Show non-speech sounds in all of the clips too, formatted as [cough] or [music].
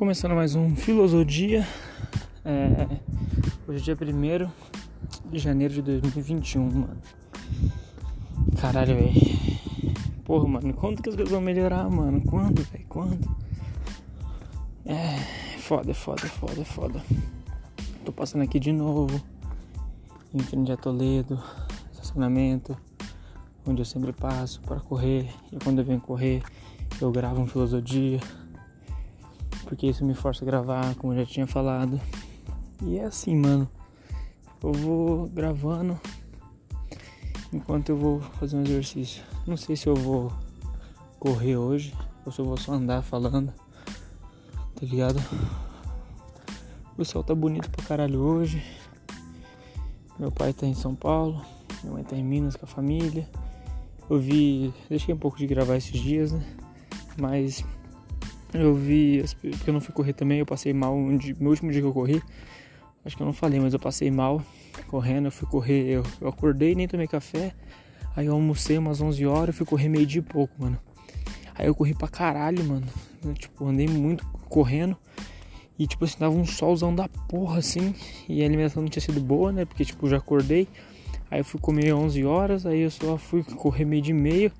Começando mais um Filosofia. É, hoje é dia 1 de janeiro de 2021, mano. Caralho, velho. Porra, mano, quando que as coisas vão melhorar, mano? Quando, velho? Quando? É, foda, foda, foda, foda. Tô passando aqui de novo. Em frente a Toledo, estacionamento, onde eu sempre passo para correr. E quando eu venho correr, eu gravo um Filosofia porque isso me força a gravar, como eu já tinha falado. E é assim, mano. Eu vou gravando enquanto eu vou fazer um exercício. Não sei se eu vou correr hoje ou se eu vou só andar falando. Tá ligado? O céu tá bonito pra caralho hoje. Meu pai tá em São Paulo, minha mãe tá em Minas com a família. Eu vi, deixei um pouco de gravar esses dias, né? Mas eu vi, porque eu não fui correr também, eu passei mal um dia, meu último dia que eu corri. Acho que eu não falei, mas eu passei mal correndo. Eu fui correr, eu, eu acordei, nem tomei café. Aí eu almocei umas 11 horas, eu fui correr meio dia e pouco, mano. Aí eu corri pra caralho, mano. Eu, tipo, andei muito correndo. E tipo assim, tava um solzão da porra assim. E a alimentação não tinha sido boa, né? Porque tipo, já acordei. Aí eu fui comer 11 horas. Aí eu só fui correr meio de meio.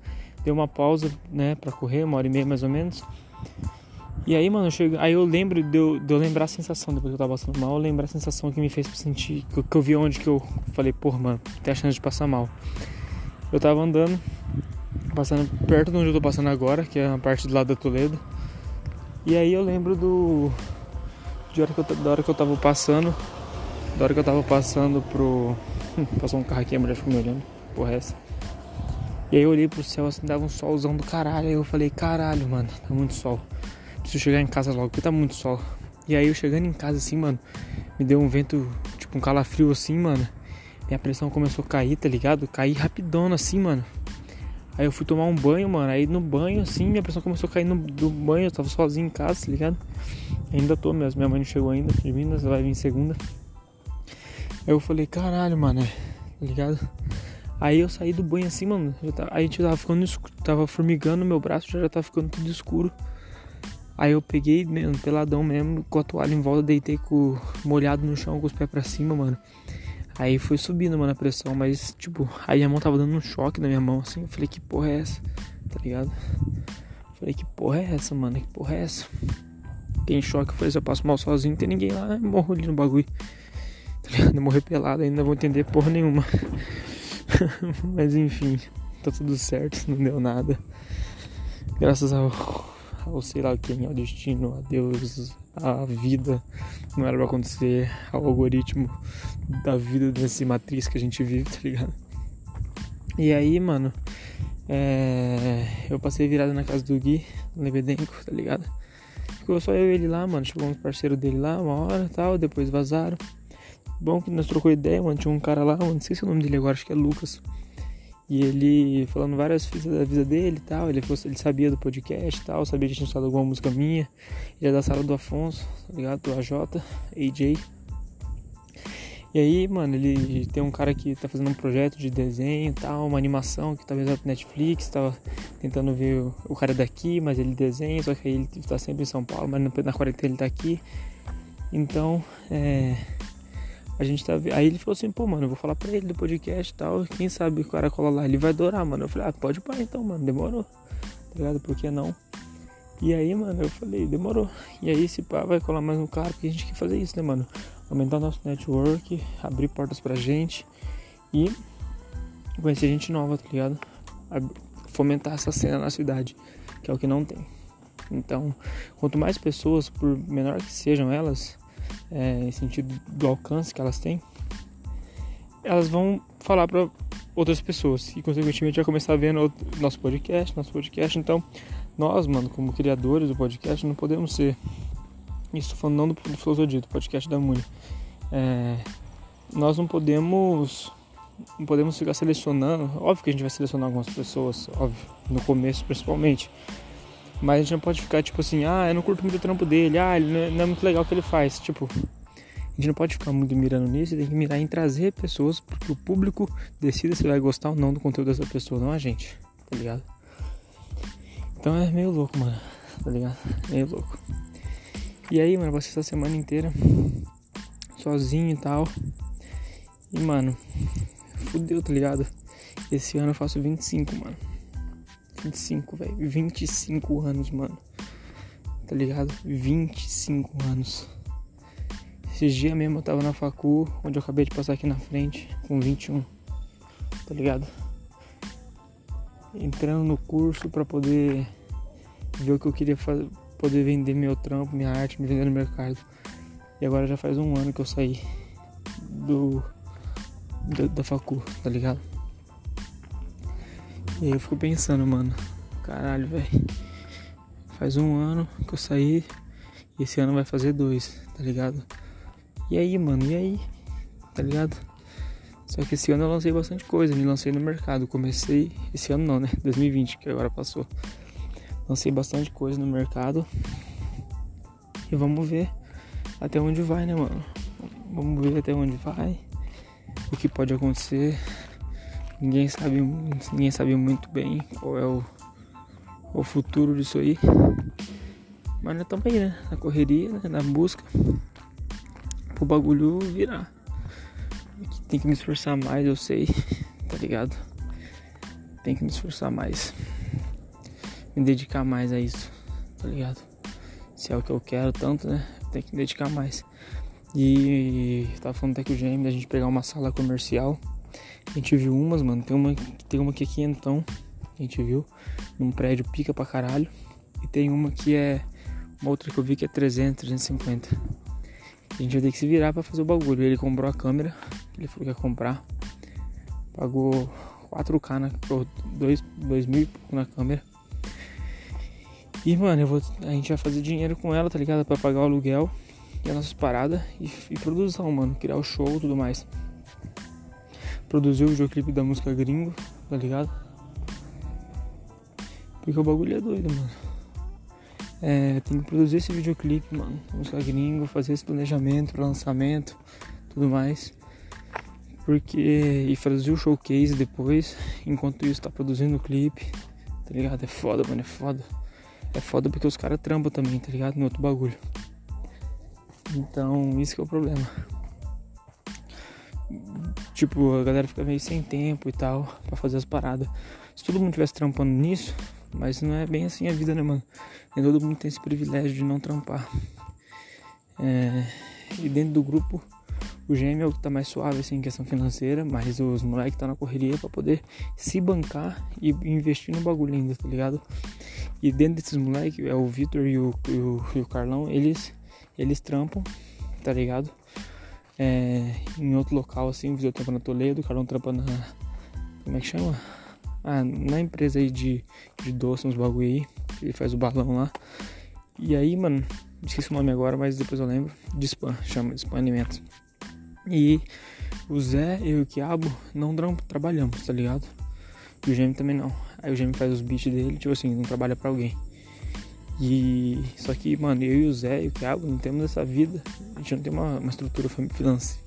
Dei uma pausa, né, pra correr, uma hora e meia mais ou menos. E aí, mano, eu chego, aí eu lembro de eu, de eu, lembrar a sensação, depois que eu tava passando mal, eu lembrar a sensação que me fez sentir, que eu, que eu vi onde que eu falei, porra, mano, tem a chance de passar mal. Eu tava andando, passando perto de onde eu tô passando agora, que é a parte do lado da Toledo. E aí eu lembro do. De hora que eu, da hora que eu tava passando. Da hora que eu tava passando pro. Hum, passou um carro aqui, a mulher ficou me olhando. Porra, é essa. E aí eu olhei pro céu assim, dava um solzão do caralho. Aí eu falei, caralho, mano, tá muito sol preciso chegar em casa logo, porque tá muito sol. E aí eu chegando em casa assim, mano, me deu um vento, tipo um calafrio assim, mano. Minha pressão começou a cair, tá ligado? Cair rapidona assim, mano. Aí eu fui tomar um banho, mano. Aí no banho, assim, minha pressão começou a cair no do banho. Eu tava sozinho em casa, tá ligado? Ainda tô mesmo. Minha mãe não chegou ainda de Minas, vai vir segunda. Aí eu falei, caralho, mano, tá ligado? Aí eu saí do banho assim, mano. Já tá, a gente tava ficando escuro, tava formigando meu braço, já, já tava ficando tudo escuro. Aí eu peguei mesmo, peladão mesmo, com a toalha em volta, deitei com molhado no chão, com os pés pra cima, mano. Aí foi subindo, mano, a pressão, mas tipo, aí a mão tava dando um choque na minha mão, assim. Eu falei, que porra é essa? Tá ligado? falei, que porra é essa, mano? Que porra é essa? Fiquei em choque, eu falei, se eu passo mal sozinho, não tem ninguém lá, eu morro ali no bagulho. Tá ligado? Eu morrer pelado, ainda vou entender porra nenhuma. [laughs] mas enfim, tá tudo certo, não deu nada. Graças ao ou sei lá quem, ao destino, a Deus, a vida, não era pra acontecer, ao algoritmo da vida dessa matriz que a gente vive, tá ligado? E aí, mano, é... eu passei virado na casa do Gui, no Lebedenco, tá ligado? Ficou só eu e ele lá, mano, chegou parceiro dele lá, uma hora tal, depois vazaram. Bom que nós trocou ideia, mano, tinha um cara lá, mano, não sei se é o nome dele agora, acho que é Lucas. E ele falando várias coisas da vida dele e tal. Ele, ele sabia do podcast e tal, sabia que tinha estado alguma música minha. Ele é da sala do Afonso, tá ligado? Do AJ, AJ. E aí, mano, ele tem um cara que tá fazendo um projeto de desenho e tal, uma animação que talvez é pro Netflix, tava tentando ver o, cara daqui, mas ele desenha, só que aí ele tá sempre em São Paulo, mas na quarentena ele tá aqui. Então, é a gente tá. Aí ele falou assim, pô, mano, eu vou falar pra ele do podcast e tal. Quem sabe o cara cola lá, ele vai adorar, mano. Eu falei, ah, pode pá então, mano, demorou. Tá ligado? Por que não? E aí, mano, eu falei, demorou. E aí, esse pá vai colar mais um cara, porque a gente quer fazer isso, né, mano? Aumentar nosso network, abrir portas pra gente e conhecer gente nova, tá ligado? Fomentar essa cena na cidade, que é o que não tem. Então, quanto mais pessoas, por menor que sejam elas, é, em sentido do alcance que elas têm, elas vão falar para outras pessoas e consequentemente vai começar vendo nosso podcast, nosso podcast. Então, nós, mano, como criadores do podcast, não podemos ser. Isso falando não do, do Filosofia, do podcast da Muni. É, nós não podemos não podemos ficar selecionando. Óbvio que a gente vai selecionar algumas pessoas, óbvio, no começo principalmente. Mas a gente não pode ficar tipo assim, ah, eu não curto muito o trampo dele, ah, ele não é, não é muito legal o que ele faz. Tipo, a gente não pode ficar muito mirando nisso, tem que mirar em trazer pessoas porque o público decida se vai gostar ou não do conteúdo dessa pessoa, não a gente, tá ligado? Então é meio louco, mano, tá ligado? Meio louco. E aí, mano, passei essa semana inteira sozinho e tal. E, mano, fudeu, tá ligado? Esse ano eu faço 25, mano. 25, velho. 25 anos, mano. Tá ligado? 25 anos. Esses dias mesmo eu tava na facu, onde eu acabei de passar aqui na frente, com 21. Tá ligado? Entrando no curso pra poder ver o que eu queria fazer, poder vender meu trampo, minha arte, me vender no mercado. E agora já faz um ano que eu saí do da, da facu, tá ligado? E aí eu fico pensando, mano, caralho, velho. Faz um ano que eu saí e esse ano vai fazer dois, tá ligado? E aí, mano, e aí? Tá ligado? Só que esse ano eu lancei bastante coisa, me lancei no mercado. Comecei, esse ano não, né? 2020, que agora passou. Lancei bastante coisa no mercado. E vamos ver até onde vai, né, mano? Vamos ver até onde vai. O que pode acontecer. Ninguém sabe, ninguém sabe muito bem qual é o, o futuro disso aí. Mas nós estamos aí, né? Na correria, né? na busca. O bagulho virar. Tem que me esforçar mais, eu sei. [laughs] Tá ligado? Tem que me esforçar mais. Me dedicar mais a isso. Tá ligado? Se é o que eu quero tanto, né? Tem que me dedicar mais. E tava falando até que o GM da gente pegar uma sala comercial a gente viu umas, mano. Tem uma, tem uma que é quinhentão. A gente viu. Num prédio pica pra caralho. E tem uma que é. Uma outra que eu vi que é 300, 350. A gente vai ter que se virar pra fazer o bagulho. Ele comprou a câmera. Ele falou que ia comprar. Pagou 4K na. 2, 2 mil e pouco na câmera. E, mano, vou, a gente vai fazer dinheiro com ela, tá ligado? Pra pagar o aluguel e as nossas paradas e, e produção, mano. Criar o show e tudo mais produziu o videoclipe da música gringo, tá ligado? Porque o bagulho é doido, mano. É, tem que produzir esse videoclipe, mano. Música gringo, fazer esse planejamento para lançamento, tudo mais. Porque. E fazer o showcase depois, enquanto isso tá produzindo o clipe, tá ligado? É foda, mano, é foda. É foda porque os caras trampam também, tá ligado? No outro bagulho. Então, isso que é o problema. Tipo, a galera fica meio sem tempo e tal para fazer as paradas. Se todo mundo tivesse trampando nisso, mas não é bem assim a vida, né, mano? Nem todo mundo tem esse privilégio de não trampar. É, e dentro do grupo, o gêmeo é o que tá mais suave assim, em questão financeira, mas os moleques tá na correria para poder se bancar e investir no bagulho ainda, tá ligado? E dentro desses moleques, é o Vitor e o, e e o Carlão, eles, eles trampam, tá ligado? É, em outro local assim, o Viseu trampa na Toledo, o Carlão trampa na. Como é que chama? Ah, na empresa aí de, de doce, uns bagulho aí. Ele faz o balão lá. E aí, mano, esqueci o nome agora, mas depois eu lembro. De spam, chama de spam alimentos. E o Zé e o Quiabo não trabalhamos, tá ligado? E o Gêmeo também não. Aí o Gêmeo faz os beats dele, tipo assim, não trabalha pra alguém. E só que, mano, eu e o Zé e o Thiago não temos essa vida. A gente não tem uma, uma estrutura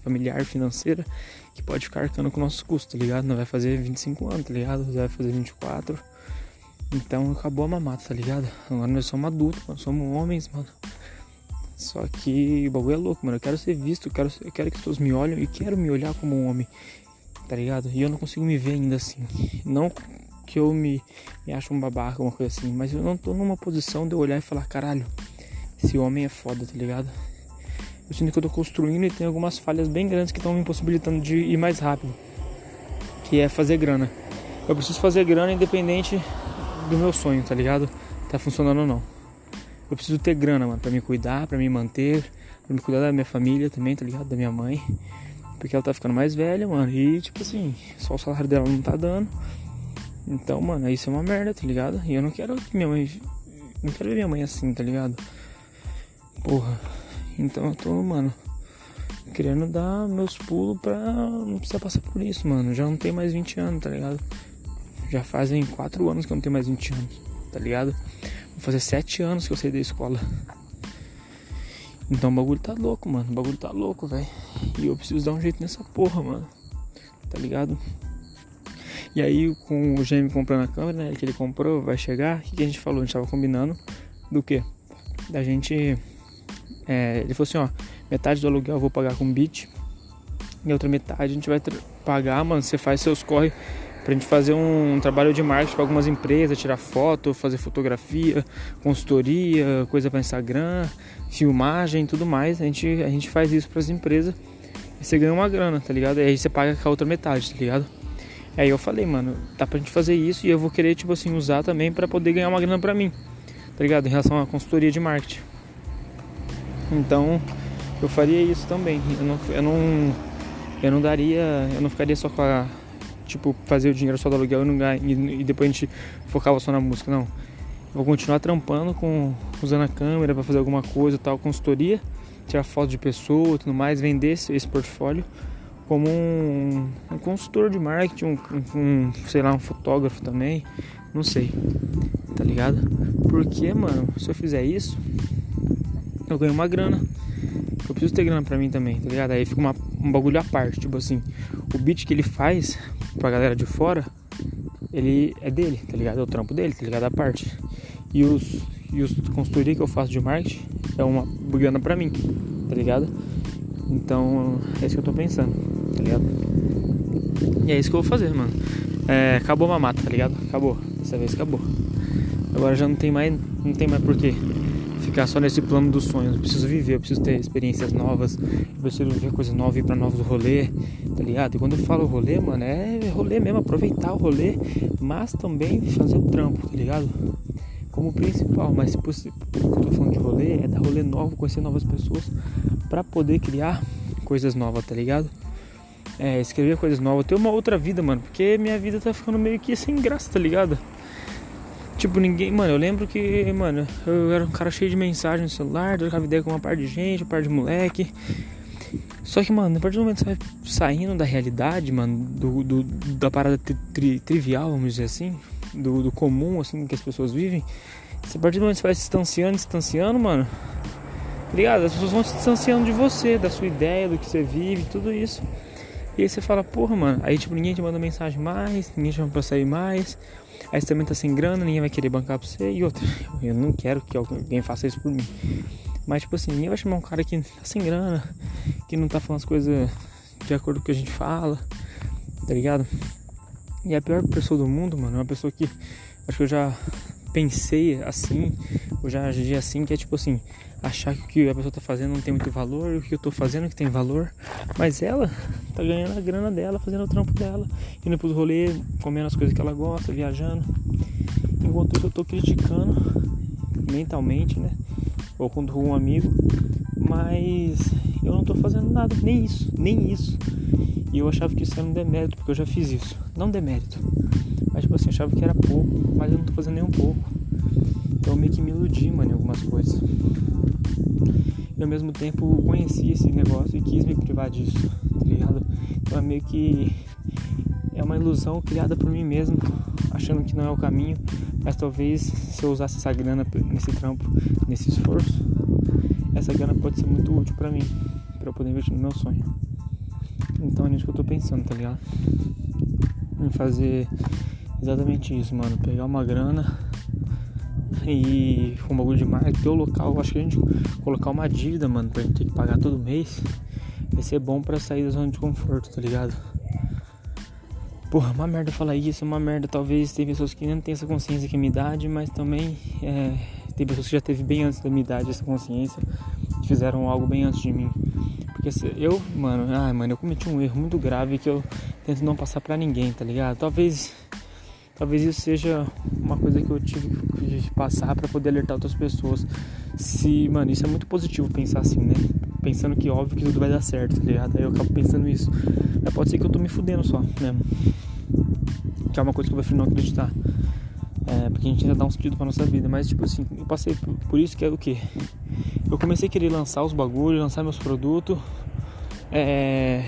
familiar, financeira que pode ficar arcando com nossos custos, tá ligado? Não vai fazer 25 anos, tá ligado? O Zé vai fazer 24. Então acabou a mamata, tá ligado? Agora nós somos adultos, nós somos homens, mano. Só que o bagulho é louco, mano. Eu quero ser visto, eu quero, eu quero que as pessoas me olhem e quero me olhar como um homem, tá ligado? E eu não consigo me ver ainda assim. Não que eu me, me acho um babaca, uma coisa assim, mas eu não tô numa posição de eu olhar e falar, caralho, esse homem é foda, tá ligado? Eu sinto que eu tô construindo e tem algumas falhas bem grandes que estão me impossibilitando de ir mais rápido. Que é fazer grana. Eu preciso fazer grana independente do meu sonho, tá ligado? Tá funcionando ou não. Eu preciso ter grana, mano, pra me cuidar, pra me manter, pra me cuidar da minha família também, tá ligado? Da minha mãe. Porque ela tá ficando mais velha, mano. E tipo assim, só o salário dela não tá dando. Então, mano, isso é uma merda, tá ligado? E eu não quero que minha mãe. Não quero ver minha mãe assim, tá ligado? Porra. Então eu tô, mano, querendo dar meus pulos pra não precisar passar por isso, mano. Já não tenho mais 20 anos, tá ligado? Já fazem 4 anos que eu não tenho mais 20 anos, tá ligado? Vou fazer 7 anos que eu saí da escola. Então o bagulho tá louco, mano. O bagulho tá louco, velho. E eu preciso dar um jeito nessa porra, mano. Tá ligado? E aí, com o GM comprando a câmera, né, que ele comprou, vai chegar, o que, a gente falou? A gente tava combinando do que? Da gente É, ele falou assim, ó, metade do aluguel eu vou pagar com bit e outra metade a gente vai pagar, mano, você faz seus corre pra gente fazer um trabalho de marketing para algumas empresas, tirar foto, fazer fotografia, consultoria, coisa para Instagram, filmagem, tudo mais. A gente, a gente faz isso para as empresas e você ganha uma grana, tá ligado? E aí você paga com a outra metade, tá ligado? Aí eu falei, mano, dá pra gente fazer isso e eu vou querer, tipo assim, usar também para poder ganhar uma grana pra mim, tá ligado? Em relação à consultoria de marketing. Então, eu faria isso também. Eu não, eu não, eu não daria, eu não ficaria só com a tipo, fazer o dinheiro só do aluguel e, não ganhar, e, e depois a gente focava só na música, não. Eu vou continuar trampando com usando a câmera para fazer alguma coisa, tal, consultoria, tirar foto de pessoa, tudo mais, vender esse, esse portfólio como um, um, consultor de marketing, um, um, sei lá, um fotógrafo também, não sei, tá ligado? Porque, mano, se eu fizer isso, eu ganho uma grana. Eu preciso ter grana pra mim também, tá ligado? Aí fica uma, um bagulho à parte, tipo assim, o beat que ele faz pra galera de fora, ele é dele, tá ligado? É o trampo dele, tá ligado? A parte. E os, e os consultoria que eu faço de marketing é uma grana pra mim, tá ligado? Então é isso que eu tô pensando, tá ligado? E é isso que eu vou fazer, mano. É, acabou a mamata, tá ligado? Acabou. Dessa vez acabou. Agora já não tem mais. Não tem mais porquê ficar só nesse plano dos sonhos. Eu preciso viver, eu preciso ter experiências novas, eu preciso viver coisas novas, ir pra novos rolê, tá ligado? E quando eu falo rolê, mano, é rolê mesmo, aproveitar o rolê, mas também fazer o trampo, tá ligado? Como principal, mas se o que eu tô falando de rolê é dar rolê novo, conhecer novas pessoas, para poder criar coisas novas, tá ligado? É, escrever coisas novas, ter uma outra vida, mano, porque minha vida tá ficando meio que sem graça, tá ligado? Tipo, ninguém. Mano, eu lembro que, mano, eu era um cara cheio de mensagem no celular, trocava ideia com uma par de gente, uma par de moleque. Só que, mano, a partir do momento que você vai saindo da realidade, mano, do, do da parada tri, trivial, vamos dizer assim, do, do, comum, assim, que as pessoas vivem, a partir do momento que você vai se distanciando, distanciando, mano, ligado? As pessoas vão se distanciando de você, da sua ideia, do que você vive, tudo isso. E aí você fala, porra, mano, aí tipo, ninguém te manda mensagem mais, ninguém te chama pra sair mais. Aí você também tá sem grana, ninguém vai querer bancar pra você. E outra, [laughs] eu não quero que alguém faça isso por mim. Mas tipo assim, ninguém vai chamar um cara que tá sem grana, que não tá falando as coisas de acordo com o que a gente fala, tá ligado? E a pior pessoa do mundo, mano, é uma pessoa que acho que eu já pensei assim, eu já agi assim, que é tipo assim, achar que o que a pessoa tá fazendo não tem muito valor, o que eu tô fazendo que tem valor, mas ela tá ganhando a grana dela, fazendo o trampo dela, indo pros rolês, comendo as coisas que ela gosta, viajando. Enquanto eu tô criticando mentalmente, né? Ou com um amigo, mas eu não tô fazendo nada, nem isso, nem isso. E eu achava que isso era um demérito, porque eu já fiz isso. Não demérito, mas tipo assim, eu achava que era pouco, mas eu não tô fazendo nem um pouco. Então eu meio que me iludi, mano, em algumas coisas e ao mesmo tempo conheci esse negócio e quis me privar disso, tá ligado? Então é meio que é uma ilusão criada por mim mesmo, achando que não é o caminho, mas talvez se eu usasse essa grana nesse trampo, nesse esforço, essa grana pode ser muito útil para mim, para eu poder investir no meu sonho. Então é nisso que eu tô pensando, tá ligado? Em fazer exatamente isso, mano, pegar uma grana e com um bagulho de marca, ter o local, acho que a gente colocar uma dívida, mano, pra gente ter que pagar todo mês, vai ser bom pra sair da zona de conforto, tá ligado? Porra, uma merda falar isso, é uma merda. Talvez tem pessoas que não têm essa consciência que é minha idade, mas também é, tem pessoas que já teve bem antes da minha idade essa consciência, fizeram algo bem antes de mim. Porque eu, mano, ah, mano, eu cometi um erro muito grave que eu tento não passar pra ninguém, tá ligado? Talvez Talvez isso seja uma coisa que eu tive que passar para poder alertar outras pessoas. Se, mano, isso é muito positivo pensar assim, né? Pensando que óbvio que tudo vai dar certo, tá ligado? Aí eu acabo pensando isso. Mas pode ser que eu tô me fudendo só, né? Que é uma coisa que eu prefiro não acreditar. É, porque a gente ainda dá um sentido pra nossa vida. Mas, tipo assim, eu passei por, isso que é o que? Eu comecei a querer lançar os bagulhos, lançar meus produtos. É,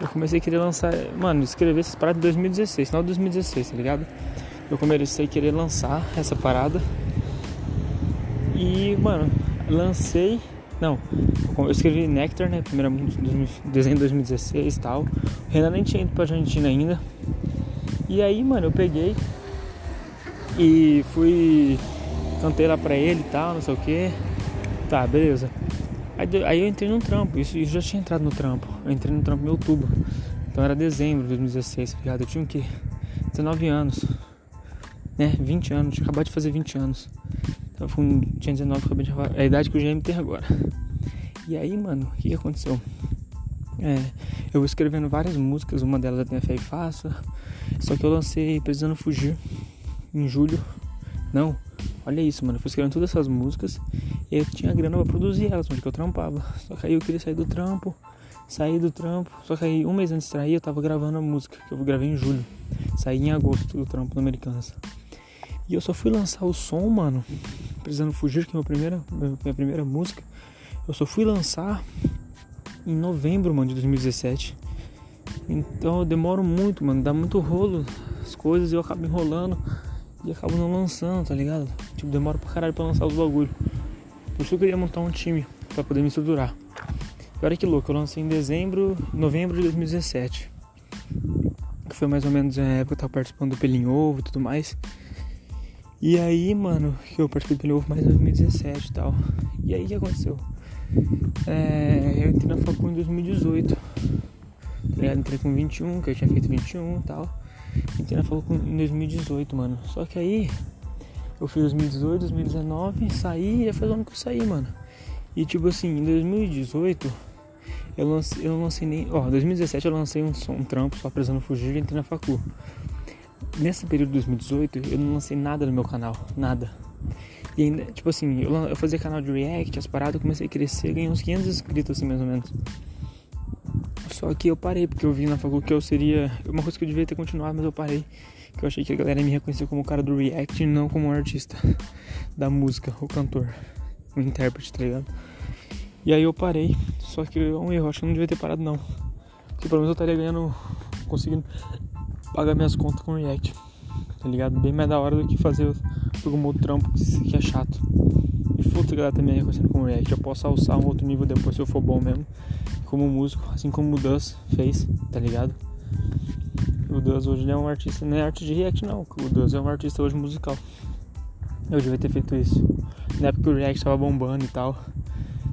eu comecei a querer lançar, mano, escrever essas paradas em 2016, final de 2016, tá ligado? Eu comecei a querer lançar essa parada. E, mano, lancei. Não, eu escrevi Nectar, né? Primeiro desenho de 2016 e tal. O Renan nem tinha ido pra Argentina ainda. E aí, mano, eu peguei e fui. Cantei lá pra ele e tal, não sei o que. Tá, beleza. Aí, aí eu entrei num trampo, isso, isso já tinha entrado no trampo. Eu entrei no trampo em outubro. Então era dezembro de 2016, tá ligado? Eu tinha o quê? 19 anos. Né? 20 anos, tinha acabado de fazer 20 anos. Então eu tinha 19, acabei de é a idade que o GM tem agora. E aí, mano, o que, que aconteceu? É, eu vou escrevendo várias músicas, uma delas é Tenha Fé e Faça. Só que eu lancei Precisando Fugir em julho. Não, olha isso, mano. Eu fui escrevendo todas essas músicas e eu tinha grana pra produzir elas, onde que eu trampava. Só que aí eu queria sair do trampo, sair do trampo. Só que aí um mês antes de sair eu tava gravando a música, que eu gravei em julho. Saí em agosto do trampo no Americanas. E eu só fui lançar o som, mano. Precisando Fugir, que é minha primeira, minha primeira música. Eu só fui lançar em novembro, mano, de 2017. Então eu demoro muito, mano, dá muito rolo as coisas e eu acabo enrolando e acabo não lançando, tá ligado? Tipo, demora pra caralho pra lançar os bagulho. Por isso eu queria montar um time pra poder me estruturar. E olha que louco, eu lancei em dezembro, novembro de 2017. Que foi mais ou menos a época que eu tava participando do Pelinho Ovo e tudo mais. E aí, mano, que eu participei do Pelinho Ovo mais em 2017 e tal. E aí o que aconteceu? É, eu entrei na faculdade em 2018. Tá ligado? Entrei com 21, que eu tinha feito 21 e tal. Entrei na faculdade em 2018, mano. Só que aí eu fiz 2018, 2019, saí e faz um ano que eu saí, mano. E tipo assim, em 2018 eu lancei, eu não lancei nem. Ó, 2017 eu lancei um, um trampo só precisando fugir e entrei na facu. Nesse período de 2018 eu não lancei nada no meu canal, nada. E ainda, tipo assim, eu, eu fazia canal de react, as paradas, comecei a crescer, ganhei uns 500 inscritos assim mais ou menos. Só que eu parei, porque eu vi na faculdade que eu seria. Uma coisa que eu devia ter continuado, mas eu parei. Que eu achei que a galera me reconhecia como o cara do react e não como um artista da música, o cantor, o intérprete, tá ligado? E aí eu parei. Só que é um erro, acho que eu não devia ter parado não. Porque pelo menos eu estaria ganhando. conseguindo pagar minhas contas com react. Tá ligado? Bem mais da hora do que fazer algum outro trampo que é chato. Foda a galera também reconhecendo como react. Eu posso alçar um outro nível depois se eu for bom mesmo. Como músico, assim como o Dus fez, tá ligado? O Dus hoje não é um artista, não é arte de react não. O Dus é um artista hoje musical. Eu devia ter feito isso. Na época o React tava bombando e tal.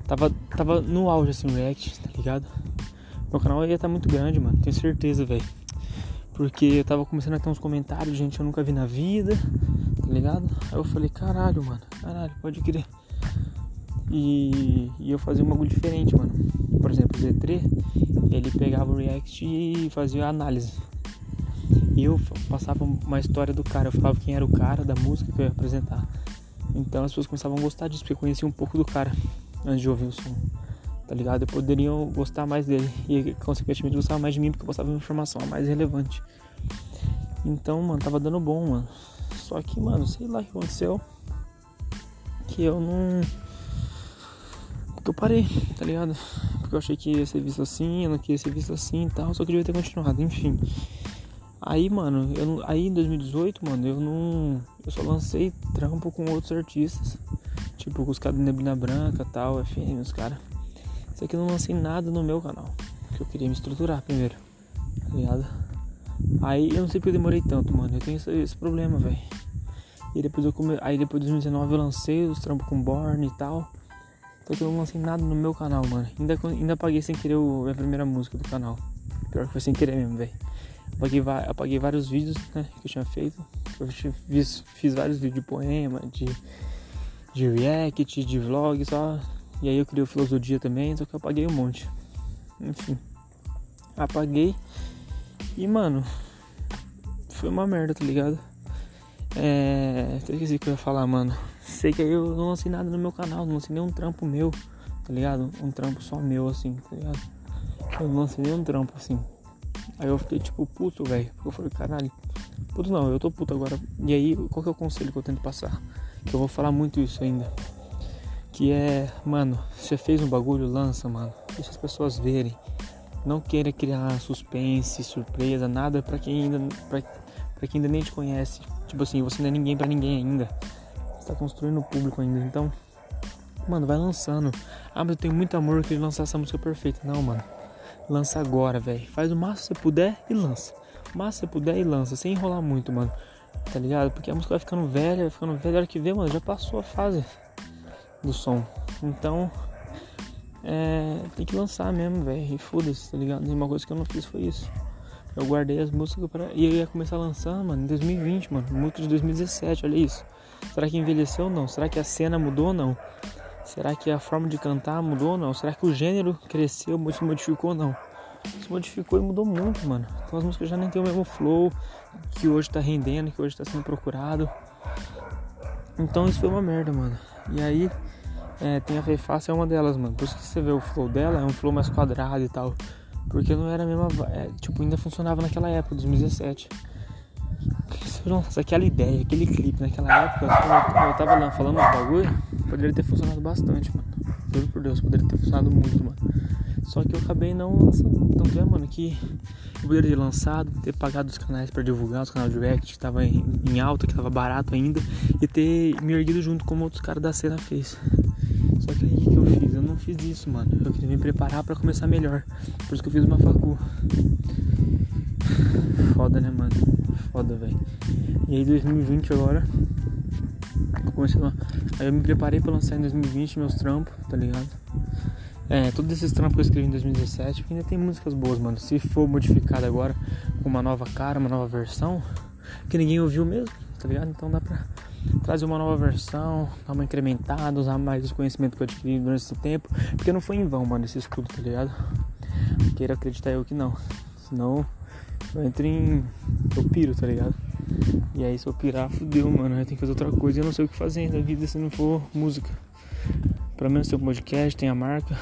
Tava, tava no auge assim o React, tá ligado? Meu canal ia estar tá muito grande, mano. Tenho certeza, velho. Porque eu tava começando a ter uns comentários, gente, eu nunca vi na vida, tá ligado? Aí eu falei, caralho, mano, caralho, pode crer. E, e eu fazia um bagulho diferente, mano. Por exemplo, o Z3, ele pegava o React e fazia a análise. E eu passava uma história do cara, eu falava quem era o cara da música que eu ia apresentar. Então as pessoas começavam a gostar disso, porque conheciam um pouco do cara antes de ouvir o som tá ligado? E poderiam gostar mais dele e, consequentemente, gostar mais de mim porque eu postava uma informação mais relevante. Então, mano, tava dando bom, mano. Só que, mano, sei lá o que aconteceu. Que eu não. Porque eu parei, tá ligado? Porque eu achei que ia ser visto assim, eu não queria ser visto assim e tal. Só que devia ter continuado, enfim. Aí, mano, eu, aí em 2018, mano, eu não. Eu só lancei trampo com outros artistas. Tipo, com os caras do Neblina Branca tal, FM, os caras. Só que eu não lancei nada no meu canal. Que eu queria me estruturar primeiro. Tá ligado? Aí eu não sei porque eu demorei tanto, mano. Eu tenho esse, esse problema, velho. E depois eu come... Aí depois de 2019 eu lancei os trampos com Born e tal. Só que eu não lancei nada no meu canal, mano. Ainda, ainda apaguei sem querer o... a primeira música do canal. Pior que foi sem querer mesmo, velho. Apaguei, apaguei vários vídeos né, que eu tinha feito. Eu fiz, fiz vários vídeos de poema, de, de react, de vlog, só e aí eu criei o Filosofia também, só que eu apaguei um monte. Enfim. Apaguei. E mano, foi uma merda, tá ligado? É. Esqueci o que eu ia falar, mano. Sei que aí eu não lancei nada no meu canal, não lancei nenhum trampo meu, tá ligado? Um trampo só meu, assim, tá ligado? Eu não lancei nenhum trampo assim. Aí eu fiquei tipo puto, velho. Porque eu falei, caralho. Puto não, eu tô puto agora. E aí, qual que é o conselho que eu tento passar? Que eu vou falar muito isso ainda. Que é, mano, você fez um bagulho, lança, mano. Deixa as pessoas verem. Não queira criar suspense, surpresa, nada para quem ainda pra quem ainda nem te conhece. Tipo assim, você não é ninguém para ninguém ainda. Tá construindo o público ainda. Então, mano, vai lançando. Ah, mas eu tenho muito amor, eu queria lançar essa música perfeita. Não, mano. Lança agora, velho. Faz o máximo que você puder e lança. O máximo que você puder e lança, sem enrolar muito, mano. Tá ligado? Porque a música vai ficando velha, vai ficando velha. A hora que vê, mano, já passou a fase do som. Então, é, tem que lançar mesmo, velho. E foda-se, tá ligado? E uma coisa que eu não fiz foi isso. Eu guardei as músicas para E eu ia começar a lançar, mano, em 2020, mano. Música de 2017, olha isso. Será que envelheceu ou não? Será que a cena mudou ou não? Será que a forma de cantar mudou ou não? Será que o gênero cresceu, se modificou ou não? Se modificou e mudou muito, mano. Então as músicas já nem tem o mesmo flow que hoje tá rendendo, que hoje tá sendo procurado. Então isso foi uma merda, mano. E aí, é, tem a Feiface é uma delas, mano. Por isso que você vê o flow dela, é um flow mais quadrado e tal. Porque não era a mesma. É, tipo, ainda funcionava naquela época, 2017. Se aquela ideia, aquele clipe naquela época, eu, eu tava lá falando um bagulho, poderia ter funcionado bastante, mano. Juro por Deus, poderia ter funcionado muito, mano. Só que eu acabei não lançando. Então, é, mano, que eu poderia ter lançado, ter pagado os canais para divulgar, os canais de React que tava em, em, alta, que tava barato ainda, e ter me erguido junto como outros caras da cena fez. Só que aí o que eu fiz? Eu não fiz isso, mano. Eu queria me preparar para começar melhor. Por isso que eu fiz uma facu. Foda, né, mano? Foda, velho. E aí 2020 agora. Lá. Aí eu me preparei para lançar em 2020 meus trampos, tá ligado? É, todos esses trampos que eu escrevi em 2017, porque ainda tem músicas boas, mano. Se for modificado agora com uma nova cara, uma nova versão, que ninguém ouviu mesmo, tá ligado? Então dá pra trazer uma nova versão, dar uma incrementada, usar mais os conhecimentos que eu adquiri durante esse tempo, porque não foi em vão, mano, esse estudo, tá ligado? Queira acreditar eu que não. Senão eu entro em. eu piro, tá ligado? E aí se eu pirar, fudeu, mano. Eu tenho que fazer outra coisa e eu não sei o que fazer na vida se não for música. Pelo menos tem um podcast, tem a marca.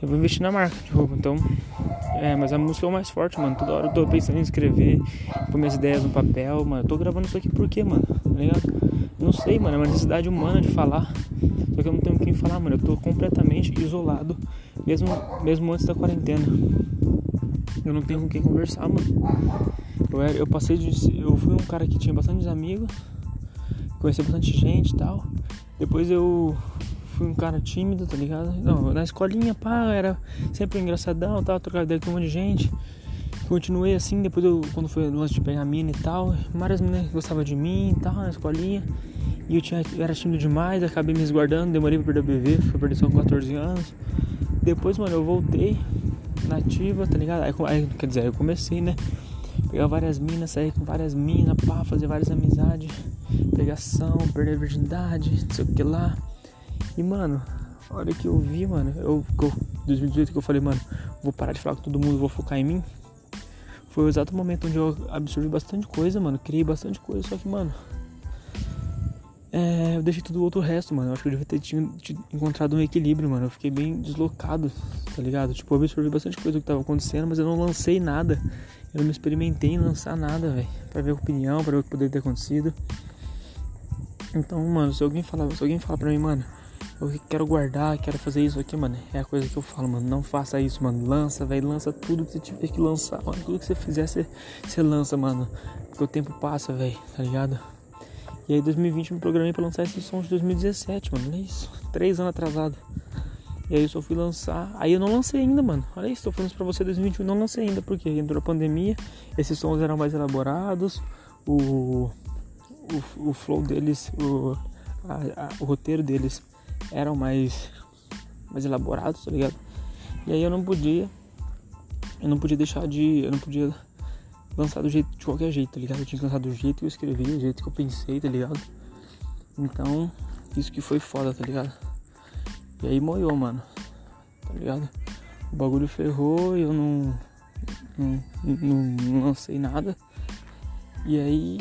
Eu vou investir na marca de roupa, então. É, mas a música é o mais forte, mano. Toda hora eu tô pensando em escrever, pôr minhas ideias no papel, mano. Eu tô gravando isso aqui por quê, mano? Tá ligado? Não sei, mano. É uma necessidade humana de falar. Só que eu não tenho quem falar, mano. Eu tô completamente isolado, mesmo, mesmo antes da quarentena. Eu não tenho com quem conversar, mano. Eu, eu passei de. Eu fui um cara que tinha bastante amigos, conheci bastante gente e tal. Depois eu fui um cara tímido, tá ligado? Não, na escolinha, pá, era sempre engraçadão, tal, trocava ideia com um monte de gente. Continuei assim, depois eu, quando foi o lance de pegar mina e tal, várias meninas gostavam de mim e tal, na escolinha. E eu, tinha, eu era tímido demais, acabei me esguardando, demorei pra perder o BV, fui perder só com 14 anos. Depois, mano, eu voltei nativa, tá ligado? Aí, aí, quer dizer, eu comecei, né? Pegar várias minas, sair com várias minas, pá, fazer várias amizades, pegação, perder a virgindade, não sei o que lá. E mano, a hora que eu vi, mano, eu, 2018 que eu falei, mano, vou parar de falar com todo mundo, vou focar em mim. Foi o exato momento onde eu absorvi bastante coisa, mano, criei bastante coisa, só que, mano, é, eu deixei tudo o outro resto, mano. Eu acho que eu devia ter tinha, tinha encontrado um equilíbrio, mano. Eu fiquei bem deslocado, tá ligado? Tipo, eu absorvi bastante coisa do que tava acontecendo, mas eu não lancei nada. Eu não experimentei em lançar nada, velho. Pra ver a opinião, pra ver o que poderia ter acontecido. Então, mano, se alguém falar, se alguém falar pra mim, mano, eu quero guardar, quero fazer isso aqui, mano. É a coisa que eu falo, mano. Não faça isso, mano. Lança, velho. Lança tudo que você tiver que lançar, mano. Tudo que você fizer, você, você lança, mano. Porque o tempo passa, velho. Tá ligado? E aí, 2020, me programei pra lançar esse som de 2017, mano. Olha isso. Três anos atrasado. E aí, eu só fui lançar. Aí, eu não lancei ainda, mano. Olha isso. Tô falando isso pra você 2021. Não lancei ainda, porque entrou a pandemia. Esses sons eram mais elaborados. O. O, o flow deles. O, a, a, o roteiro deles eram mais, mais elaborados, tá ligado? E aí eu não podia, eu não podia deixar de, eu não podia lançar do jeito, de qualquer jeito, tá ligado? Eu tinha que lançar do jeito que eu escrevi, do jeito que eu pensei, tá ligado? Então, isso que foi foda, tá ligado? E aí moiou, mano, tá ligado? O bagulho ferrou e eu não, não, não, não lancei nada. E aí,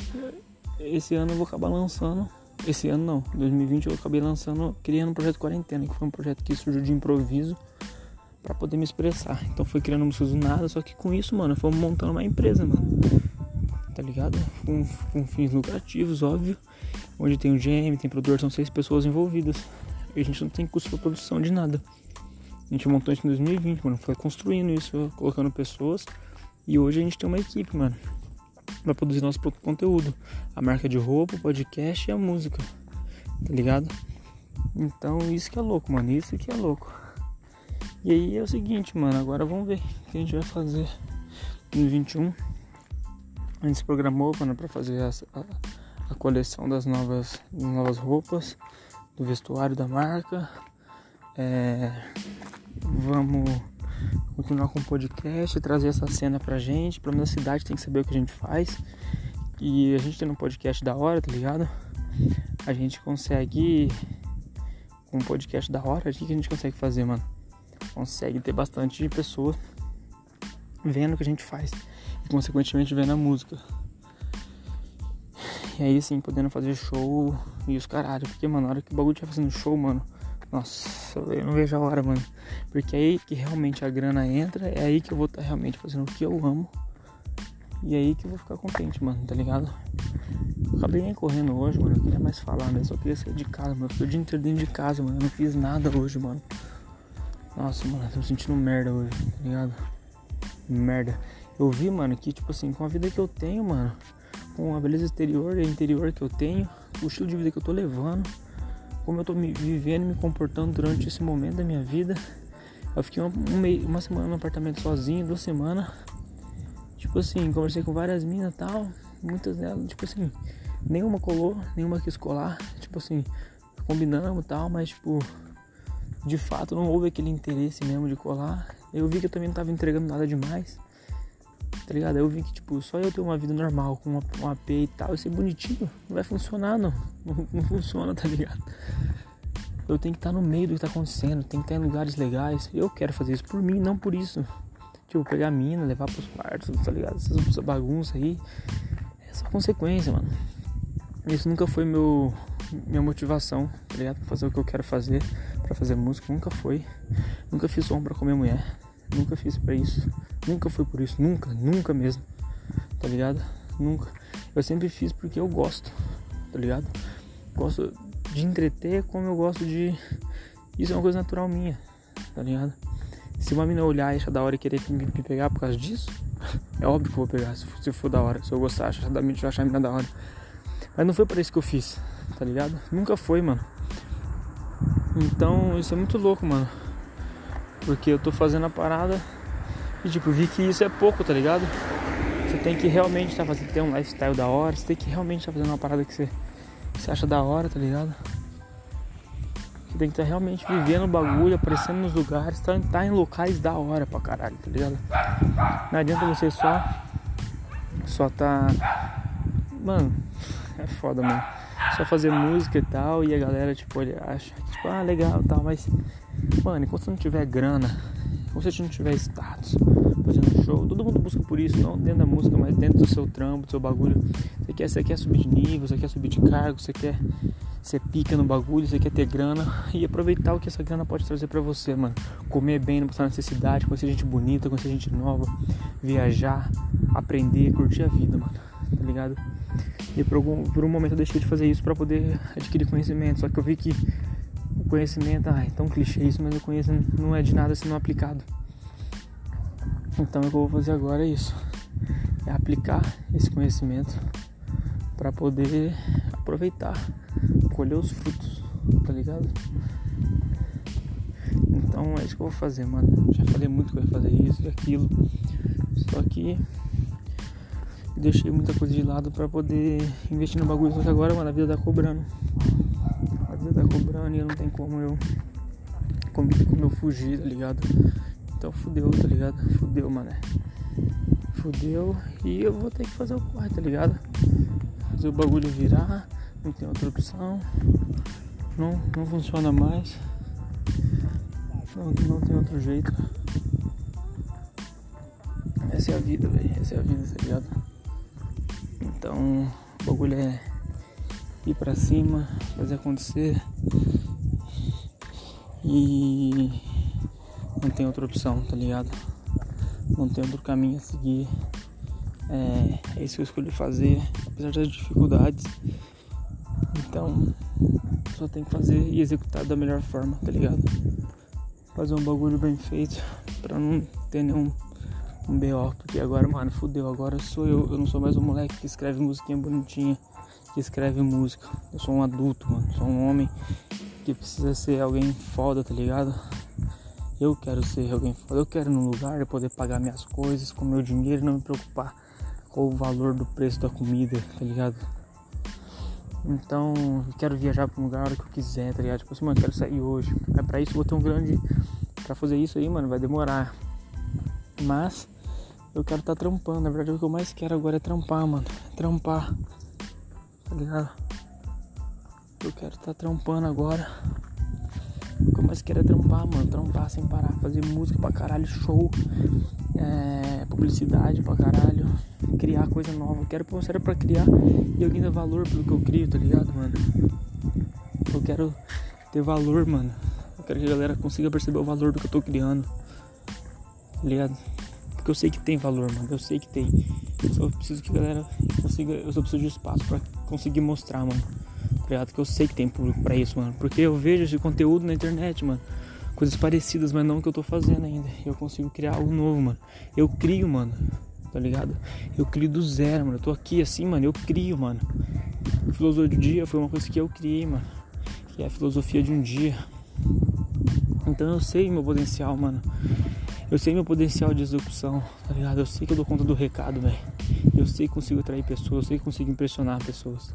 esse ano eu vou acabar lançando esse ano não, 2020 eu acabei lançando, criando um projeto Quarentena, que foi um projeto que surgiu de improviso para poder me expressar. Então foi criando músicas do nada, só que com isso, mano, fomos montando uma empresa, mano. Tá ligado? Com, com fins lucrativos, óbvio. Onde tem o GM, tem produtor, são seis pessoas envolvidas. E a gente não tem custo pra produção de nada. A gente montou isso em 2020, mano. Foi construindo isso, colocando pessoas. E hoje a gente tem uma equipe, mano para produzir nosso conteúdo. A marca de roupa, o podcast e a música. Tá ligado? Então isso que é louco, mano. Isso que é louco. E aí é o seguinte, mano. Agora vamos ver o que a gente vai fazer no 21. A gente se programou, mano, pra fazer a, a, a coleção das novas, novas roupas, do vestuário da marca. É, vamos continuar com o podcast, trazer essa cena pra gente. Menos a cidade tem que saber o que a gente faz. E a gente tem um podcast da hora, tá ligado? A gente consegue. Com um podcast da hora, o que a gente consegue fazer, mano? Consegue ter bastante pessoas vendo o que a gente faz e, consequentemente, vendo a música. E aí, sim, podendo fazer show e os caralho. Porque, mano, na hora que o bagulho tá fazendo show, mano, nossa, eu não vejo a hora, mano. Porque é aí que realmente a grana entra, é aí que eu vou estar tá realmente fazendo o que eu amo. E é aí que eu vou ficar contente, mano, tá ligado? Acabei nem correndo hoje, mano. Eu queria mais falar, mas eu queria sair de casa, mano. Eu o dia inteiro dentro de casa, mano. Eu não fiz nada hoje, mano. Nossa, mano, tô me sentindo merda hoje, tá ligado? Merda. Eu vi, mano, que, tipo assim, com a vida que eu tenho, mano, com a beleza exterior e interior que eu tenho, o estilo de vida que eu tô levando como eu tô me vivendo e me comportando durante esse momento da minha vida. Eu fiquei uma, um uma semana no apartamento sozinho, duas semanas. Tipo assim, conversei com várias minas e tal. Muitas delas, tipo assim, nenhuma colou, nenhuma quis colar. Tipo assim, combinamos e tal, mas tipo, de fato não houve aquele interesse mesmo de colar. Eu vi que eu também não tava entregando nada demais tá ligado? Eu vi que, tipo, só eu ter uma vida normal, com um AP e tal, e ser bonitinho, não vai funcionar, não. [laughs] Não, não funciona, tá ligado? Eu tenho que estar no meio do que tá acontecendo, tem que estar em lugares legais. Eu quero fazer isso por mim, não por isso. Tipo, pegar a mina, levar pros quartos, tá ligado? Essa bagunça aí. Essa consequência, mano. Isso nunca foi meu minha motivação, tá ligado? Pra fazer o que eu quero fazer, pra fazer música, nunca foi. Nunca fiz som pra comer mulher. Nunca fiz pra isso. Nunca foi por isso. Nunca, nunca mesmo. Tá ligado? Nunca. Eu sempre fiz porque eu gosto. Tá ligado? Gosto de entreter como eu gosto de. Isso é uma coisa natural minha. Tá ligado? Se uma mina olhar e achar da hora e querer me, pegar por causa disso, [laughs] é óbvio que eu vou pegar. Se for, se for da hora. Se eu gostar, achar, achar a mina da hora. Mas não foi para isso que eu fiz. Tá ligado? Nunca foi, mano. Então, isso é muito louco, mano. Porque eu tô fazendo a parada e tipo, vi que isso é pouco, tá ligado? Você tem que realmente tá fazendo, ter um lifestyle da hora, você tem que realmente tá fazendo uma parada que você, que você acha da hora, tá ligado? Você tem que estar tá realmente vivendo o bagulho, aparecendo nos lugares, tá, tá em locais da hora pra caralho, tá ligado? Não adianta você só. Só tá. Mano, é foda, mano. Só fazer música e tal, e a galera, tipo, acha, tipo, ah, legal e tal, mas Mano, enquanto você não tiver grana, enquanto você não tiver status, fazendo show, todo mundo busca por isso, não dentro da música, mas dentro do seu trampo, do seu bagulho. Você quer, você quer subir de nível, você quer subir de cargo, você quer ser pica no bagulho, você quer ter grana e aproveitar o que essa grana pode trazer para você, mano. Comer bem, não passar necessidade, conhecer gente bonita, conhecer gente nova, viajar, aprender, curtir a vida, mano. Tá ligado? E por, algum, por um momento eu deixei de fazer isso para poder adquirir conhecimento, só que eu vi que o conhecimento, é tão clichê isso, mas o conhecimento não é de nada se não aplicado. Então o que eu vou fazer agora é isso. É aplicar esse conhecimento para poder aproveitar, colher os frutos, tá ligado? Então é isso que eu vou fazer, mano. Já falei muito que eu ia fazer isso e aquilo. Só que deixei muita coisa de lado para poder investir no bagulho. Só que agora, mano, a vida tá cobrando vida tá cobrando e não tem como eu. Como, eu fugir, tá ligado? Então fudeu, tá ligado? Fudeu, mano. Fudeu e eu vou ter que fazer o corre, tá ligado? Fazer o bagulho virar, não tem outra opção. Não, não funciona mais. Não, não tem outro jeito. Essa é a vida, velho. Essa é a vida, tá ligado? Então, o bagulho é ir para cima, fazer acontecer. E não tem outra opção, tá ligado? Não tem outro caminho a seguir. É, é isso que eu escolhi fazer, apesar das dificuldades. Então, só tem que fazer e executar da melhor forma, tá ligado? Fazer um bagulho bem feito pra não ter nenhum um BO, porque agora, mano, fudeu, agora sou eu, eu não sou mais um moleque que escreve musiquinha bonitinha que escreve música. Eu sou um adulto, mano. Sou um homem que precisa ser alguém foda, tá ligado? Eu quero ser alguém foda. Eu quero num lugar poder pagar minhas coisas com meu dinheiro não me preocupar com o valor do preço da comida, tá ligado? Então, eu quero viajar pra um lugar a hora que eu quiser, tá ligado? Tipo assim, mano, quero sair hoje. Mas pra isso eu vou ter um grande. Pra fazer isso aí, mano, vai demorar. Mas eu quero estar tá trampando. Na verdade, o que eu mais quero agora é trampar, mano. Trampar. Tá ligado? Eu quero estar tá trampando agora. O que eu mais quero é trampar, mano. Trampar sem parar. Fazer música pra caralho, show. É, publicidade pra caralho. Criar coisa nova. Eu quero sério pra criar e alguém dá valor pelo que eu crio, tá ligado, mano? Eu quero ter valor, mano. Eu quero que a galera consiga perceber o valor do que eu tô criando. Tá ligado? Porque eu sei que tem valor, mano. Eu sei que tem. Eu só preciso que a galera consiga. Eu só preciso de espaço pra conseguir mostrar, mano ligado? Que eu sei que tem público pra isso, mano. Porque eu vejo esse conteúdo na internet, mano. Coisas parecidas, mas não o que eu tô fazendo ainda. Eu consigo criar algo novo, mano. Eu crio, mano. Tá ligado? Eu crio do zero, mano. Eu tô aqui assim, mano. Eu crio, mano. A filosofia do dia foi uma coisa que eu criei, mano. Que é a filosofia de um dia. Então eu sei meu potencial, mano. Eu sei meu potencial de execução, tá ligado? Eu sei que eu dou conta do recado, velho. Eu sei que consigo atrair pessoas, eu sei que consigo impressionar pessoas.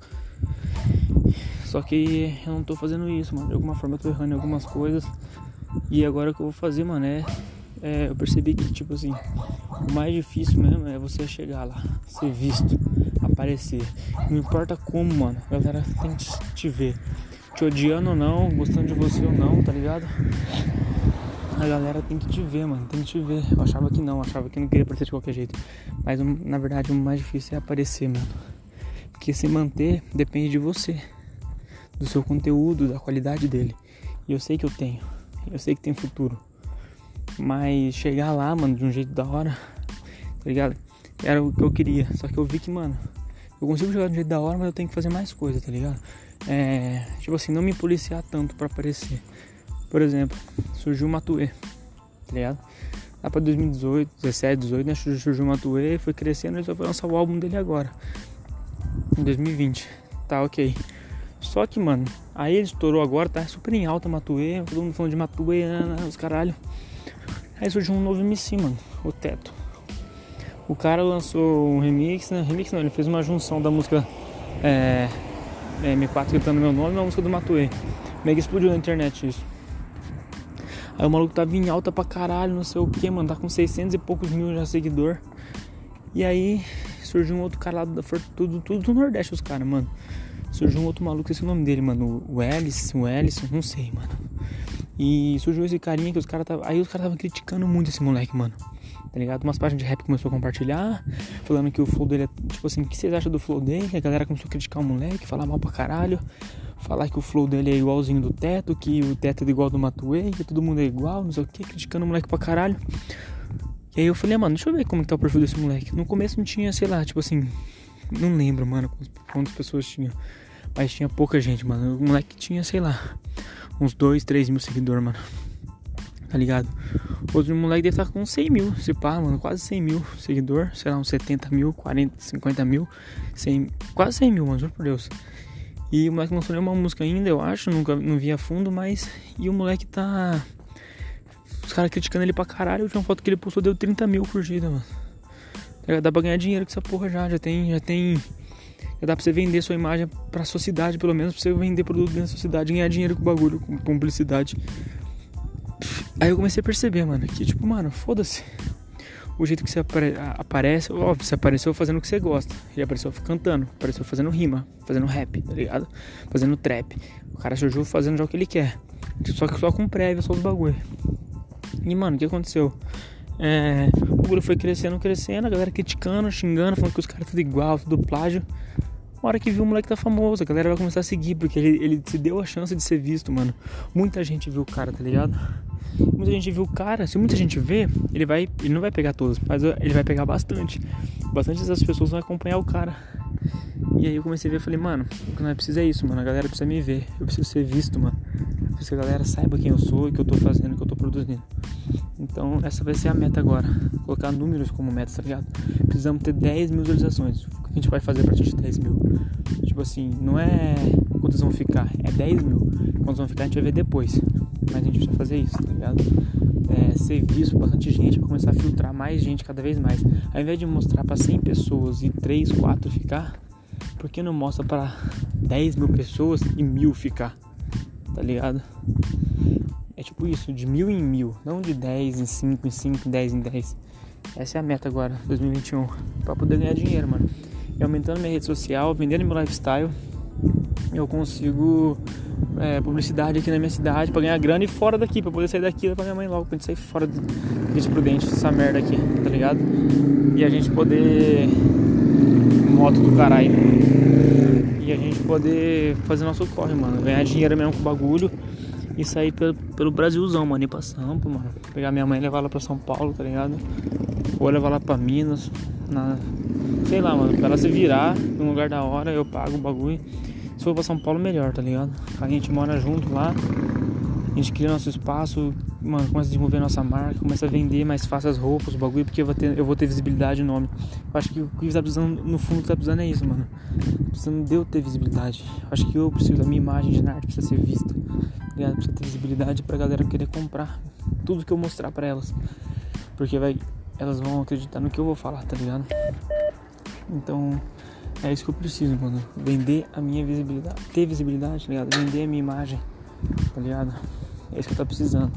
Só que eu não tô fazendo isso, mano. De alguma forma eu tô errando em algumas coisas. E agora o que eu vou fazer, mano, é, é, Eu percebi que, tipo assim, o mais difícil mesmo é você chegar lá, ser visto, aparecer. Não importa como, mano. A galera tem que te ver. Te odiando ou não, gostando de você ou não, tá ligado? A galera tem que te ver, mano. Tem que te ver. Eu achava que não, achava que não queria aparecer de qualquer jeito. Mas na verdade o mais difícil é aparecer, mano. Porque se manter depende de você do seu conteúdo, da qualidade dele. E eu sei que eu tenho. Eu sei que tem futuro. Mas chegar lá, mano, de um jeito da hora, tá ligado? Era o que eu queria. Só que eu vi que, mano, eu consigo chegar de um jeito da hora, mas eu tenho que fazer mais coisa, tá ligado? É, tipo assim, não me policiar tanto para aparecer. Por exemplo, surgiu o Matuê, tá ligado? Lá pra 2018, 17, 18, né? Surgiu o Matuê, foi crescendo e foi lançar o álbum dele agora. Em 2020. Tá, ok. Só que, mano, aí ele estourou agora, tá super em alta Matuê, todo mundo falando de Matuê, os caralho. Aí surgiu um novo MC, mano, o Teto. O cara lançou um remix, né? Remix não, ele fez uma junção da música é, M4 gritando meu nome e uma música do Matuê. Mega explodiu na internet isso. Aí o maluco tava em alta pra caralho, não sei o que, mano, tá com 600 e poucos mil já seguidor. E aí surgiu um outro cara lá da tudo, tudo do Nordeste, os caras, mano. Surgiu um outro maluco, esse é o nome dele, mano. O Ellis, o Ellison, não sei, mano. E surgiu esse carinha que os caras tava. Aí os caras tava criticando muito esse moleque, mano. Tá ligado? Umas páginas de rap começou a compartilhar, falando que o flow dele é. Tipo assim, o que vocês acham do flow dele? A galera começou a criticar o moleque, falar mal pra caralho. Falar que o flow dele é igualzinho do teto, que o teto é igual do Matuei, que todo mundo é igual, não sei o que, criticando o moleque pra caralho. E aí eu falei, ah, mano, deixa eu ver como que tá o perfil desse moleque. No começo não tinha, sei lá, tipo assim, não lembro, mano, quantas pessoas tinham. Mas tinha pouca gente, mano. O moleque tinha, sei lá, uns 2, 3 mil seguidores, mano. Tá ligado? Outro moleque deve estar com 100 mil, se pá, mano. Quase 100 mil seguidor. Sei lá, uns 70 mil, 40, 50 mil. 100, quase 100 mil, mano, juro por Deus. E o moleque lançou nenhuma música ainda, eu acho. Nunca não vi a fundo, mas. E o moleque tá. Os caras criticando ele pra caralho. A última foto que ele postou deu 30 mil curtidas, mano. Dá pra ganhar dinheiro com essa porra já. Já tem. Já tem já dá pra você vender sua imagem pra sociedade, pelo menos pra você vender produto dentro da sociedade, ganhar dinheiro com o bagulho, com publicidade. Aí eu comecei a perceber, mano, que tipo, mano, foda-se. O jeito que você apare aparece, óbvio, você apareceu fazendo o que você gosta. Ele apareceu cantando, apareceu fazendo rima, fazendo rap, tá ligado? Fazendo trap. O cara surgiu fazendo já o que ele quer. Só que só com prévia, só os bagulho. E, mano, o que aconteceu? É, o bagulho foi crescendo, crescendo, a galera criticando, xingando, falando que os caras tudo igual, tudo plágio. Uma hora que viu o moleque tá famoso, a galera vai começar a seguir, porque ele, ele se deu a chance de ser visto, mano. Muita gente viu o cara, tá ligado? Muita gente viu o cara, se muita gente vê, ele vai. Ele não vai pegar todos, mas ele vai pegar bastante. Bastante dessas pessoas vão acompanhar o cara. E aí eu comecei a ver, falei, mano, o que nós precisa é isso, mano. A galera precisa me ver. Eu preciso ser visto, mano. Eu preciso que a galera saiba quem eu sou, o que eu tô fazendo, o que eu tô produzindo. Então essa vai ser a meta agora. Colocar números como meta, tá ligado? Precisamos ter 10 mil visualizações. Que a gente vai fazer pra atingir 10 mil? Tipo assim, não é quantos vão ficar, é 10 mil. Quantos vão ficar a gente vai ver depois. Mas a gente precisa fazer isso, tá ligado? É, ser visto bastante gente pra começar a filtrar mais gente cada vez mais. Ao invés de mostrar pra 100 pessoas e 3, 4 ficar, por que não mostra pra 10 mil pessoas e mil ficar, tá ligado? É tipo isso, de mil em mil, não de 10 em 5 em 5, 10 em 10. Essa é a meta agora, 2021, pra poder ganhar dinheiro, mano. E aumentando minha rede social, vendendo meu lifestyle, eu consigo é, publicidade aqui na minha cidade pra ganhar grana e fora daqui, pra poder sair daqui pra minha mãe logo, pra gente sair fora de Prudente, essa merda aqui, tá ligado? E a gente poder. Moto do caralho. E a gente poder fazer nosso corre, mano. Ganhar dinheiro mesmo com o bagulho e sair pelo, pelo Brasilzão, mano. Ir pra Sampa, mano. Pegar minha mãe e levar ela pra São Paulo, tá ligado? Ou levar ela pra Minas. Na... Sei lá, mano. Pra ela se virar num lugar da hora, eu pago o bagulho. Se for pra São Paulo, melhor, tá ligado? A gente mora junto lá. A gente cria nosso espaço, mano, começa a desenvolver nossa marca, começa a vender mais fácil as roupas, o bagulho, porque eu vou ter, eu vou ter visibilidade no nome. Eu acho que o que tá precisando, no fundo, tá precisando é isso, mano. Tá precisando de eu ter visibilidade. Eu acho que eu preciso, da minha imagem de arte precisa ser vista. Tá ligado? Precisa ter visibilidade pra galera querer comprar tudo que eu mostrar pra elas. Porque vai, elas vão acreditar no que eu vou falar, tá ligado? Então, é isso que eu preciso, mano. Vender a minha visibilidade. Ter visibilidade, tá ligado? Vender a minha imagem, tá ligado? É isso que eu tô precisando.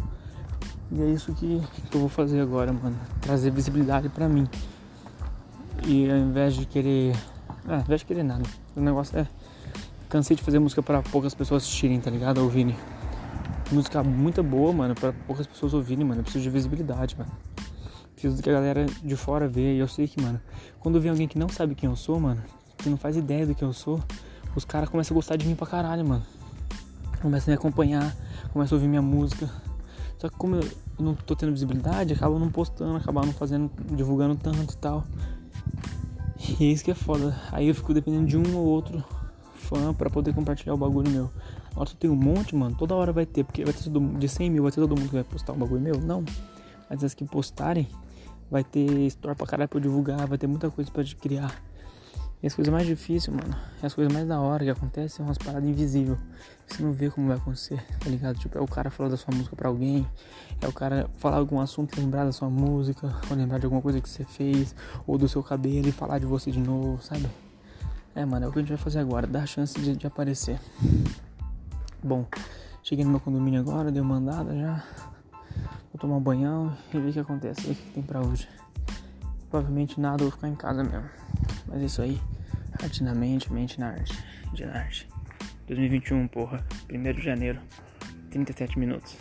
E é isso que, que eu vou fazer agora, mano. Trazer visibilidade pra mim. E ao invés de querer. Ah, ao invés de querer nada. O negócio é. Cansei de fazer música para poucas pessoas assistirem, tá ligado? Ouvirem. Música muito boa, mano, para poucas pessoas ouvirem, mano. Eu preciso de visibilidade, mano. Preciso que a galera de fora veja. E eu sei que, mano, quando vem alguém que não sabe quem eu sou, mano, que não faz ideia do que eu sou, os caras começam a gostar de mim pra caralho, mano. Começam a me acompanhar, começam a ouvir minha música. Só que como eu não tô tendo visibilidade, acaba não postando, acaba não fazendo, divulgando tanto e tal. E é isso que é foda. Aí eu fico dependendo de um ou outro fã pra poder compartilhar o bagulho meu. Eu tenho um monte, mano, toda hora vai ter, porque vai ter todo, de 100 mil, vai ter todo mundo que vai postar um bagulho meu? Não. Mas as que postarem, vai ter store pra caralho pra eu divulgar, vai ter muita coisa pra criar. E as coisas mais difíceis, mano, as coisas mais da hora que acontecem são umas paradas invisíveis. Você não vê como vai acontecer, tá ligado? Tipo, é o cara falar da sua música pra alguém, é o cara falar algum assunto, lembrar da sua música, ou lembrar de alguma coisa que você fez, ou do seu cabelo e falar de você de novo, sabe? É, mano, é o que a gente vai fazer agora, dar a chance de, de aparecer. Bom, cheguei no meu condomínio agora, dei uma andada já. Vou tomar um banhão e ver o que acontece, ver o que tem pra hoje. Provavelmente nada, vou ficar em casa mesmo. Mas é isso aí. Arte na mente, mente na arte. De arte. 2021, porra. 1 de janeiro. 37 minutos.